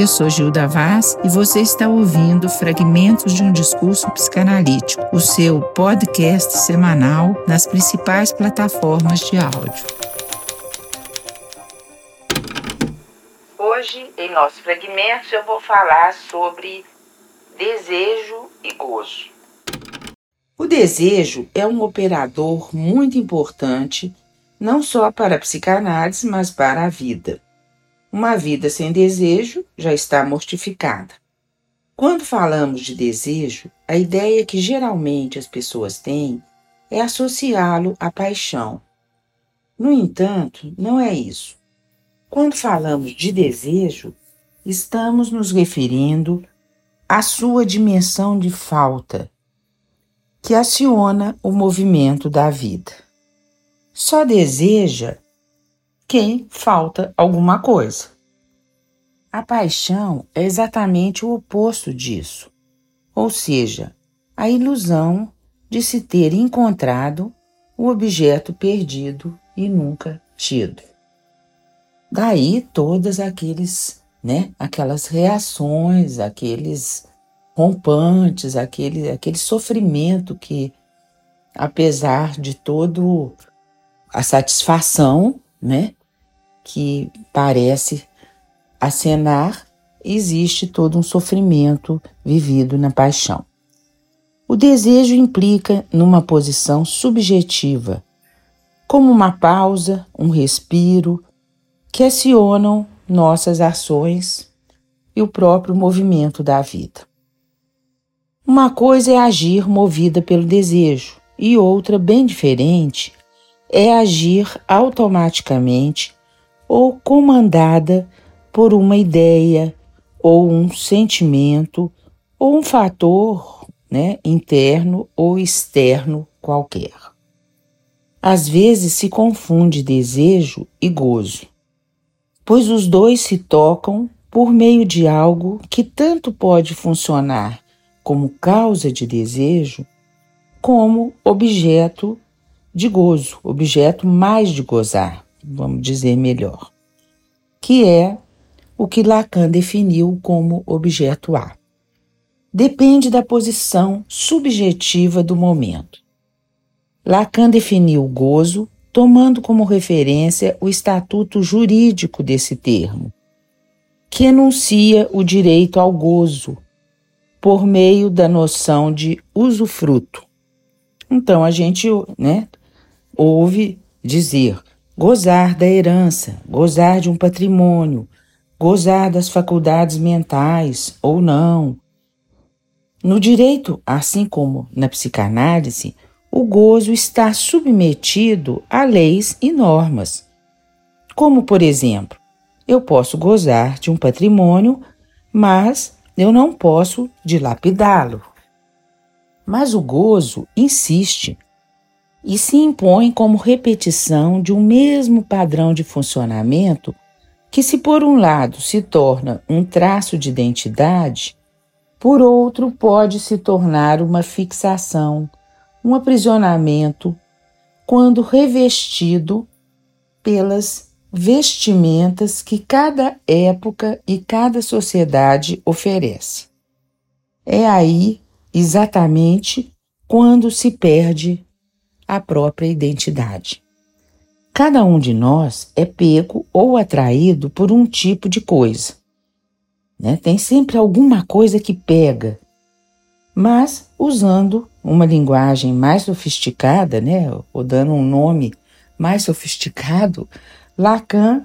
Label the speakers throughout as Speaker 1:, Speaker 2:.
Speaker 1: Eu sou Gilda Vaz e você está ouvindo Fragmentos de um Discurso Psicanalítico, o seu podcast semanal nas principais plataformas de áudio. Hoje, em nosso fragmentos, eu vou falar sobre desejo e gozo. O desejo é um operador muito importante, não só para a psicanálise, mas para a vida. Uma vida sem desejo já está mortificada. Quando falamos de desejo, a ideia que geralmente as pessoas têm é associá-lo à paixão. No entanto, não é isso. Quando falamos de desejo, estamos nos referindo à sua dimensão de falta, que aciona o movimento da vida. Só deseja quem falta alguma coisa. A paixão é exatamente o oposto disso, ou seja, a ilusão de se ter encontrado o objeto perdido e nunca tido. Daí todas aqueles, né, aquelas reações, aqueles rompantes, aquele, aquele sofrimento que, apesar de todo a satisfação, né, que parece acenar, existe todo um sofrimento vivido na paixão. O desejo implica numa posição subjetiva, como uma pausa, um respiro, que acionam nossas ações e o próprio movimento da vida. Uma coisa é agir movida pelo desejo, e outra, bem diferente, é agir automaticamente ou comandada por uma ideia ou um sentimento ou um fator né, interno ou externo qualquer. Às vezes se confunde desejo e gozo, pois os dois se tocam por meio de algo que tanto pode funcionar como causa de desejo, como objeto de gozo, objeto mais de gozar vamos dizer melhor, que é o que Lacan definiu como objeto A. Depende da posição subjetiva do momento. Lacan definiu o gozo tomando como referência o estatuto jurídico desse termo, que enuncia o direito ao gozo por meio da noção de usufruto. Então a gente, né, ouve dizer gozar da herança, gozar de um patrimônio, gozar das faculdades mentais ou não. No direito, assim como na psicanálise, o gozo está submetido a leis e normas. Como, por exemplo, eu posso gozar de um patrimônio, mas eu não posso dilapidá-lo. Mas o gozo insiste e se impõe como repetição de um mesmo padrão de funcionamento que, se por um lado se torna um traço de identidade, por outro pode se tornar uma fixação, um aprisionamento, quando revestido pelas vestimentas que cada época e cada sociedade oferece. É aí exatamente quando se perde a própria identidade. Cada um de nós é pego ou atraído por um tipo de coisa. Né? Tem sempre alguma coisa que pega, mas usando uma linguagem mais sofisticada, né? ou dando um nome mais sofisticado, Lacan,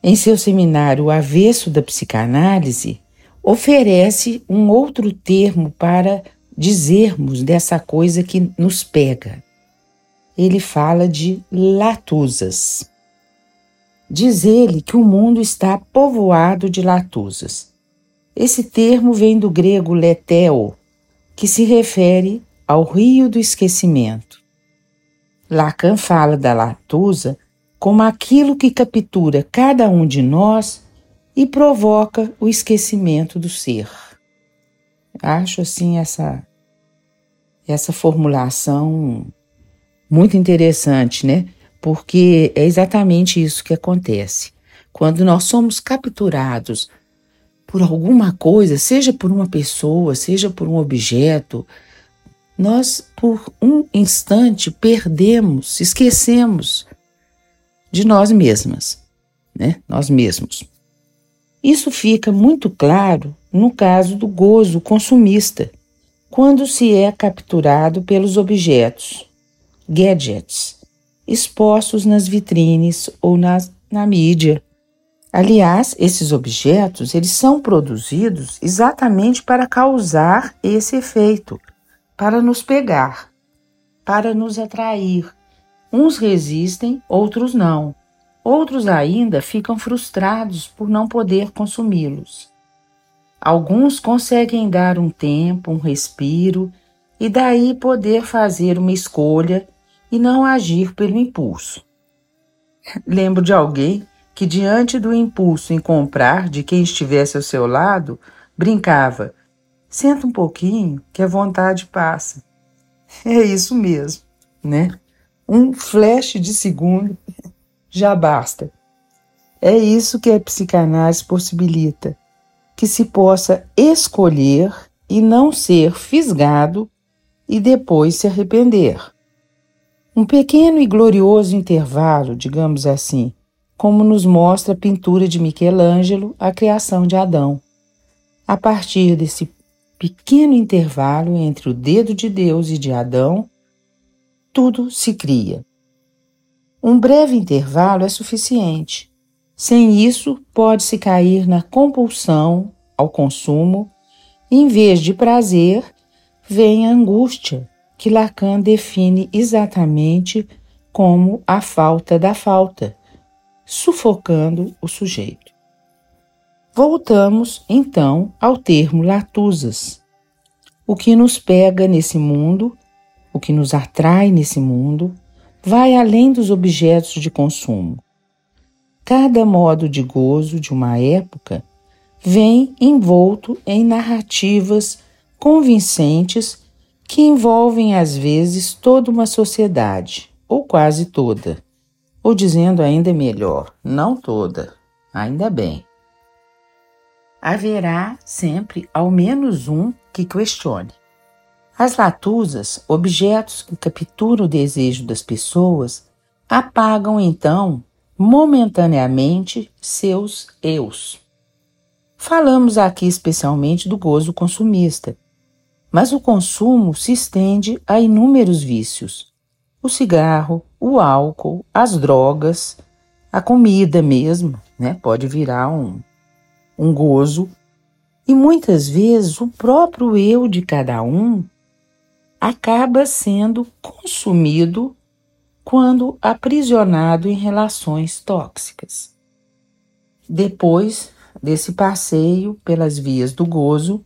Speaker 1: em seu seminário Avesso da Psicanálise, oferece um outro termo para dizermos dessa coisa que nos pega ele fala de latusas. Diz ele que o mundo está povoado de latusas. Esse termo vem do grego leteo, que se refere ao rio do esquecimento. Lacan fala da latusa como aquilo que captura cada um de nós e provoca o esquecimento do ser. Acho assim essa essa formulação muito interessante, né? porque é exatamente isso que acontece. Quando nós somos capturados por alguma coisa, seja por uma pessoa, seja por um objeto, nós por um instante perdemos, esquecemos de nós mesmas, né? Nós mesmos. Isso fica muito claro no caso do gozo consumista, quando se é capturado pelos objetos, gadgets, expostos nas vitrines ou nas, na mídia. Aliás, esses objetos, eles são produzidos exatamente para causar esse efeito, para nos pegar, para nos atrair. Uns resistem, outros não. Outros ainda ficam frustrados por não poder consumi-los. Alguns conseguem dar um tempo, um respiro e daí poder fazer uma escolha e não agir pelo impulso. Lembro de alguém que, diante do impulso em comprar de quem estivesse ao seu lado, brincava: senta um pouquinho que a vontade passa. É isso mesmo, né? Um flash de segundo já basta. É isso que a psicanálise possibilita: que se possa escolher e não ser fisgado e depois se arrepender. Um pequeno e glorioso intervalo, digamos assim, como nos mostra a pintura de Michelangelo, a criação de Adão. A partir desse pequeno intervalo entre o dedo de Deus e de Adão, tudo se cria. Um breve intervalo é suficiente. Sem isso, pode-se cair na compulsão ao consumo, em vez de prazer, vem a angústia, que Lacan define exatamente como a falta da falta sufocando o sujeito. Voltamos então ao termo latusas. O que nos pega nesse mundo, o que nos atrai nesse mundo, vai além dos objetos de consumo. Cada modo de gozo de uma época vem envolto em narrativas convincentes que envolvem às vezes toda uma sociedade, ou quase toda ou dizendo ainda melhor, não toda, ainda bem. Haverá sempre ao menos um que questione. As latusas, objetos que capturam o desejo das pessoas, apagam então momentaneamente seus eus. Falamos aqui especialmente do gozo consumista, mas o consumo se estende a inúmeros vícios, o cigarro, o álcool, as drogas, a comida mesmo, né? Pode virar um, um gozo. E muitas vezes o próprio eu de cada um acaba sendo consumido quando aprisionado em relações tóxicas. Depois desse passeio pelas vias do gozo,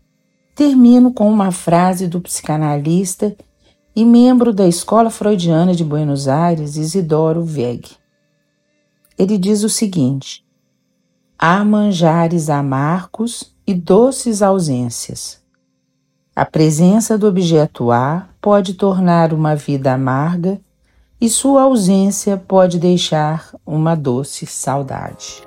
Speaker 1: termino com uma frase do psicanalista e membro da Escola Freudiana de Buenos Aires, Isidoro Weg. Ele diz o seguinte: há manjares amargos e doces ausências. A presença do objeto A pode tornar uma vida amarga e sua ausência pode deixar uma doce saudade.